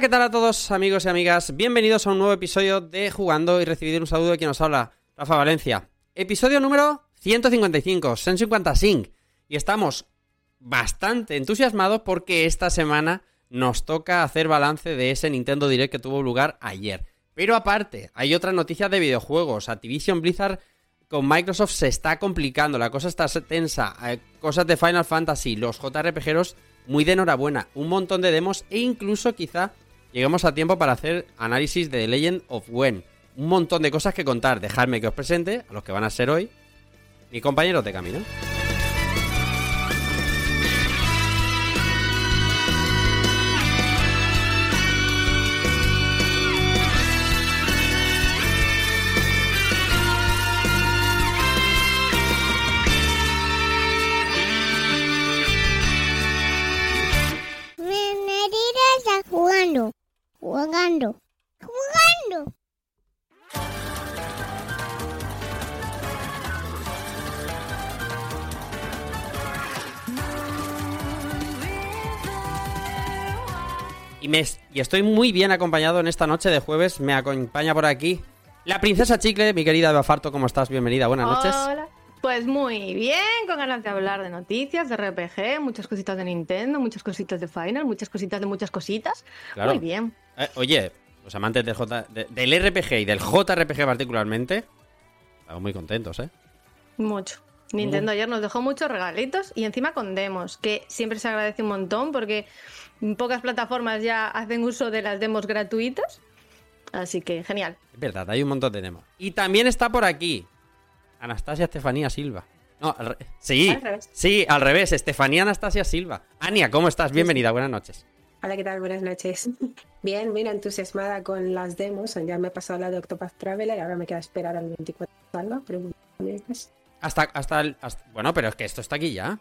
¿Qué tal a todos amigos y amigas? Bienvenidos a un nuevo episodio de Jugando y recibir un saludo de quien nos habla, Rafa Valencia. Episodio número 155, 155. Y estamos bastante entusiasmados porque esta semana nos toca hacer balance de ese Nintendo Direct que tuvo lugar ayer. Pero aparte, hay otras noticias de videojuegos. Activision Blizzard con Microsoft se está complicando, la cosa está tensa. Hay cosas de Final Fantasy, los JRPGeros muy de enhorabuena, un montón de demos e incluso quizá lleguemos a tiempo para hacer análisis de Legend of Wen. Un montón de cosas que contar. Dejadme que os presente a los que van a ser hoy mi compañero de camino. Me, y estoy muy bien acompañado en esta noche de jueves. Me acompaña por aquí la princesa Chicle, mi querida Eva Farto. ¿Cómo estás? Bienvenida, buenas noches. Hola. Pues muy bien, con ganas de hablar de noticias, de RPG, muchas cositas de Nintendo, muchas cositas de Final, muchas cositas de muchas cositas. Claro. Muy bien. Eh, oye, los amantes del, J, de- del RPG y del JRPG particularmente, estamos muy contentos, ¿eh? Mucho. Nintendo ayer nos dejó muchos regalitos y encima con demos, que siempre se agradece un montón porque pocas plataformas ya hacen uso de las demos gratuitas. Así que genial. Es verdad, hay un montón de demos. Y también está por aquí Anastasia Estefanía Silva. No, al re- sí, Al revés. sí, al revés, Estefanía Anastasia Silva. Ania, ¿cómo estás? Bienvenida, buenas noches. Hola, ¿qué tal? Buenas noches. Bien, bien entusiasmada con las demos. Ya me he pasado la de Octopath Traveler, ahora me queda esperar al 24 de salva, pero bien, pues. Hasta, hasta, el, hasta- Bueno, pero es que esto está aquí ya.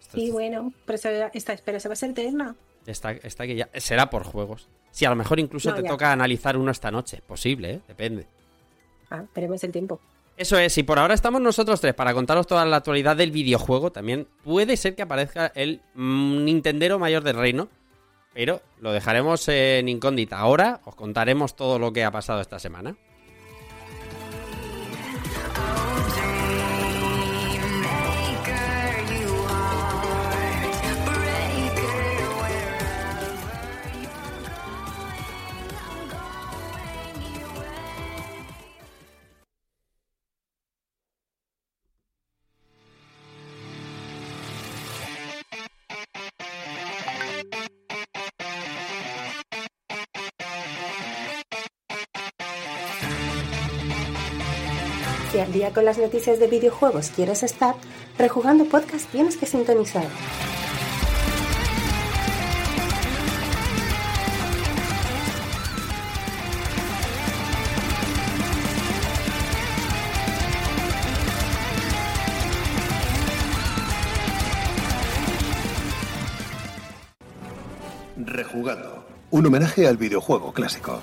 Esto es- bueno, pero esa- esta espera se va a ser eterna. está, está aquí ya. Será por juegos. Si a lo mejor incluso No, te ya. toca analizar uno esta noche. Posible, ¿eh? Depende. Ah, veremos el tiempo. Eso es, y por ahora estamos nosotros tres para contaros toda la actualidad del videojuego. También puede ser que aparezca el mm, Nintendero mayor del reino, pero lo dejaremos en incógnita. Ahora os contaremos todo lo que ha pasado esta semana. Si al día con las noticias de videojuegos quieres estar, Rejugando Podcast tienes que sintonizar. Rejugando. Un homenaje al videojuego clásico.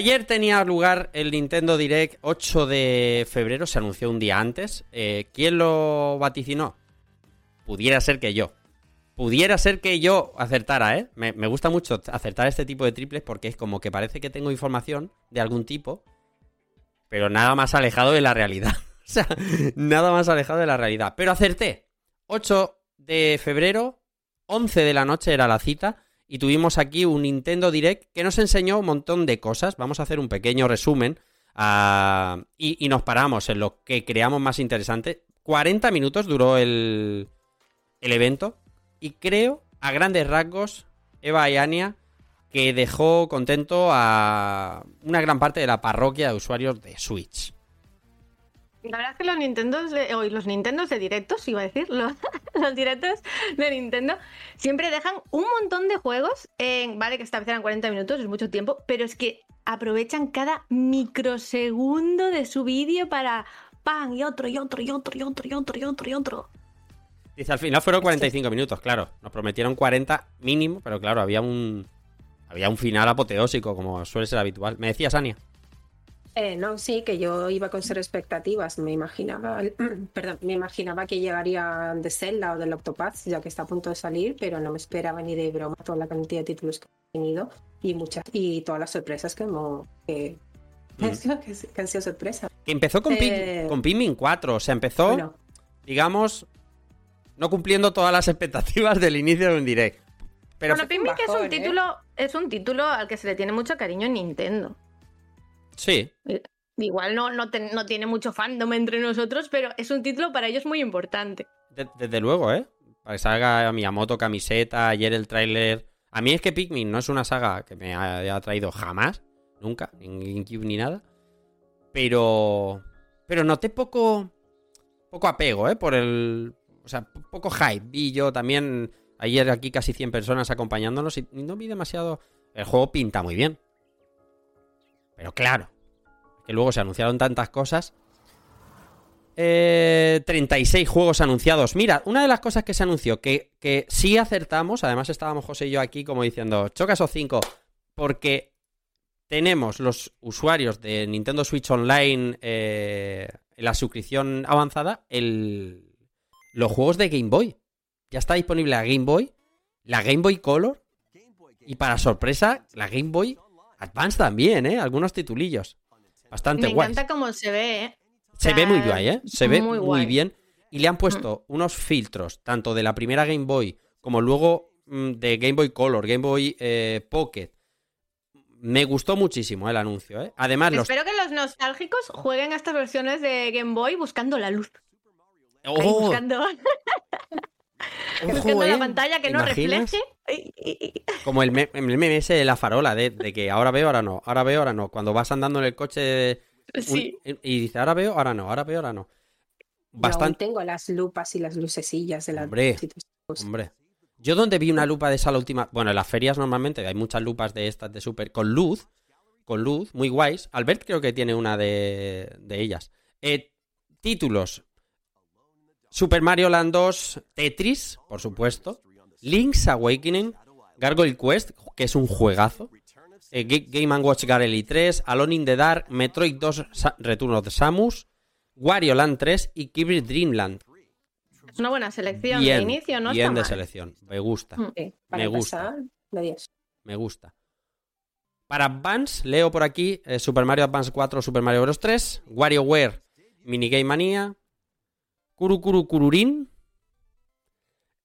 Ayer tenía lugar el Nintendo Direct 8 de febrero, se anunció un día antes. Eh, ¿Quién lo vaticinó? Pudiera ser que yo. Pudiera ser que yo acertara, ¿eh? Me, me gusta mucho acertar este tipo de triples porque es como que parece que tengo información de algún tipo, pero nada más alejado de la realidad. o sea, nada más alejado de la realidad. Pero acerté. 8 de febrero, 11 de la noche era la cita y tuvimos aquí un Nintendo Direct que nos enseñó un montón de cosas. Vamos a hacer un pequeño resumen ah, y, nos paramos en lo que creamos más interesante. 40 minutos duró el, el evento y creo, a grandes rasgos, Eva y Ania, que dejó contento a una gran parte de la parroquia de usuarios de Switch. La verdad es que los Nintendos de, o los Nintendos de directos, iba a decir, los, los directos de Nintendo, siempre dejan un montón de juegos en, vale que establecerán 40 minutos, es mucho tiempo, pero es que aprovechan cada microsegundo de su vídeo para pan y otro y otro y otro y otro y otro y otro y otro. Dice, al final fueron 45 minutos, claro. Nos prometieron 40 mínimo, pero claro, había un había un final apoteósico, como suele ser habitual. ¿Me decías, Ania? Eh, no, sí, que yo iba con cero expectativas. Me imaginaba, perdón, me imaginaba que llegaría de Zelda o del Octopath, ya que está a punto de salir, pero no me esperaba ni de broma toda la cantidad de títulos que he tenido y muchas y todas las sorpresas que, hemos, que, que, que han sido sorpresas. Que empezó con, Eh, con Pikmin 4, o sea, empezó, Bueno, digamos, no cumpliendo todas las expectativas del inicio de un direct. Pero bueno, Pikmin que es un ¿eh? título, es un título al que se le tiene mucho cariño en Nintendo. Sí, Igual no, no, te- no tiene mucho fandom entre nosotros, pero es un título para ellos muy importante. de- desde luego, ¿eh? Para que salga Miyamoto camiseta, ayer el tráiler... A mí es que Pikmin no es una saga que me haya traído jamás, nunca, ni en GameCube ni nada. Pero... Pero noté poco... Poco apego, ¿eh? Por el... O sea, po- poco hype. Vi yo también ayer aquí casi 100 personas acompañándonos y no vi demasiado... El juego pinta muy bien. Pero claro, que luego se anunciaron tantas cosas. Eh, 36 juegos anunciados. Mira, una de las cosas que se anunció, que, que sí acertamos, además estábamos José y yo aquí como diciendo, choca esos 5, porque tenemos los usuarios de Nintendo Switch Online eh, la suscripción avanzada, el, los juegos de Game Boy. Ya está disponible la Game Boy, la Game Boy Color y para sorpresa, la Game Boy Advance también, ¿eh? Algunos titulillos. Bastante Me guays. encanta cómo se ve, ¿eh? Se ve muy guay, ¿eh? Se ve Muy guay. Mm. bien. Y le han puesto unos filtros, tanto de la primera Game Boy como luego mm, de Game Boy Color, Game Boy eh, Pocket. Me gustó muchísimo el anuncio, ¿eh? Además, los... Espero que los nostálgicos jueguen a estas versiones de Game Boy buscando la luz. Ahí ¡Oh! buscando ojo, buscando la ¿eh? pantalla que ¿Te no refleje. Como el, me- el meme ese de la farola, de, de que ahora veo, ahora no, ahora veo, ahora no. Cuando vas andando en el coche un- Sí. y dice, ahora veo, ahora no, ahora veo, ahora no. yo Bastante... tengo las lupas y las lucecillas de las Hombre. Hombre. Yo donde vi una lupa de esa la última... Bueno, en las ferias normalmente hay muchas lupas de estas de Super con luz. Con luz, muy guays. Albert creo que tiene una de, de ellas. Eh, títulos. Super Mario Land 2, Tetris, por supuesto. Link's Awakening, Gargoyle Quest, que es un juegazo. eh, Ga- Game Watch Garelli 3, Alone in the Dark, Metroid 2 Sa- Return of the Samus, Wario Land 3 y Kirby Dream Land. Es una buena selección Bien, de inicio, ¿no? bien está de mal. selección. Me gusta. Sí, para Me gusta. pasar, de 10. Me gusta. Para Advance, leo por aquí eh, Super Mario Advance 4, Super Mario Bros. 3, WarioWare, Minigame Mania, Kuru Kuru Kururin,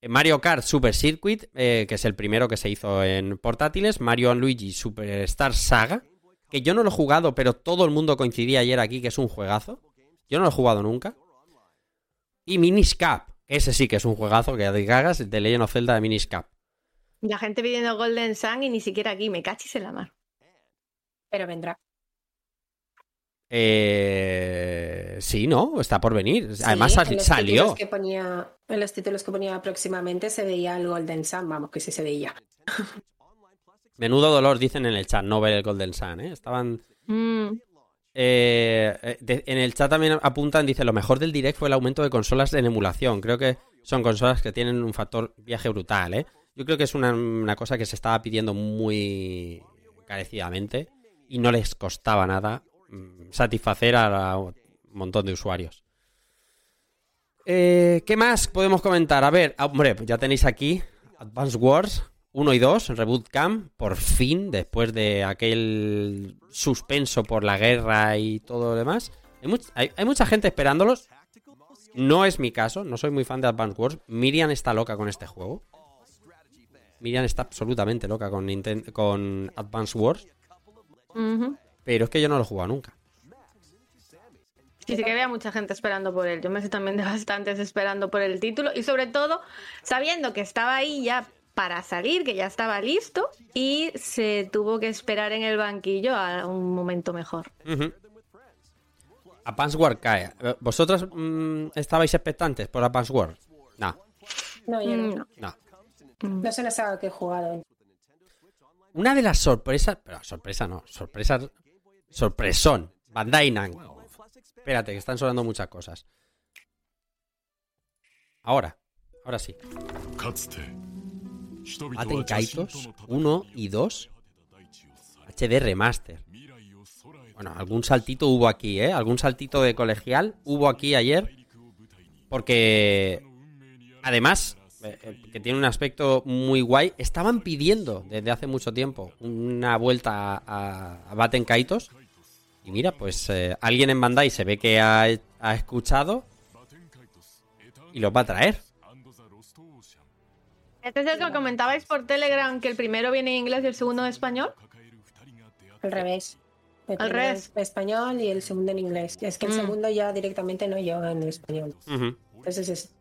Mario Kart Super Circuit, eh, que es el primero que se hizo en portátiles, Mario and Luigi Superstar Saga, que yo no lo he jugado, pero todo el mundo coincidía ayer aquí que es un juegazo. Yo no lo he jugado nunca. Y Minish Cap, ese sí que es un juegazo que cagas de Legend of Zelda de Minish Cap. La gente pidiendo Golden Sun y ni siquiera aquí, me cachis en la mar. Pero vendrá. Eh, sí, ¿no? Está por venir. Además sal- salió. que ponía, en los títulos que ponía próximamente se veía el Golden Sun, vamos, que sí se veía. Menudo dolor, dicen en el chat, no ver el Golden Sun, ¿eh? Estaban... Mm, eh, eh, de- en el chat también apuntan, dice, lo mejor del Direct fue el aumento de consolas en emulación. Creo que son consolas que tienen un factor viaje brutal, ¿eh? Yo creo que es una, una cosa que se estaba pidiendo muy carecidamente. y no les costaba nada mm, satisfacer a un montón de usuarios. Eh, ¿Qué más podemos comentar? A ver, ah, hombre, ya tenéis aquí Advance Wars 1 y 2, Reboot Camp, por fin, después de aquel suspenso por la guerra y todo lo demás. Hay, much- hay- hay mucha gente esperándolos. No es mi caso, no soy muy fan de Advance Wars. Miriam está loca con este juego. Miriam está absolutamente loca con, Ninten- con Advance Wars. Pero es que yo no lo he jugado nunca. Sí, sí que había mucha gente esperando por él. Yo me sé también de bastantes esperando por el título y sobre todo sabiendo que estaba ahí ya para salir, que ya estaba listo y se tuvo que esperar en el banquillo a un momento mejor. Ujú. Advance Wars cae. Eh, ¿Vosotros mm, estabais expectantes por Advance Wars? No, No, yo no. Mm, no. no. No es una saga que he jugado. Una de las sorpresas, pero sorpresa no, sorpresas, sorpresón, Bandai Namco. Espérate, que están sonando muchas cosas. Ahora, ahora sí. Aten Kaitos 1 y 2 HD Remaster. Bueno, algún saltito hubo aquí, ¿eh? Algún saltito de colegial hubo aquí ayer. Porque, además, eh, eh, que tiene un aspecto muy guay, estaban pidiendo desde hace mucho tiempo una vuelta a, a Baten Kaitos. Y mira, pues eh, alguien en Bandai se ve que ha, ha escuchado y los va a traer. Este es el que comentabais por Telegram, que el primero viene en inglés y el segundo en español. Al revés. El Al revés. en español y el segundo en inglés. Es que el Mm. segundo ya directamente no lleva en español. Entonces es,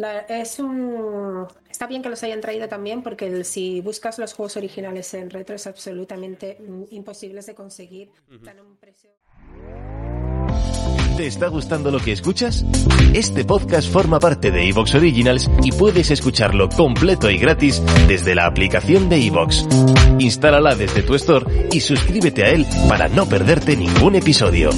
la- es un... Está bien que los hayan traído también porque el- si buscas los juegos originales en retro es absolutamente mm, imposibles de conseguir. A un precio... ¿Te está gustando lo que escuchas? Este podcast forma parte de Evox Originals y puedes escucharlo completo y gratis desde la aplicación de Evox. Instálala desde tu store y suscríbete a él para no perderte ningún episodio.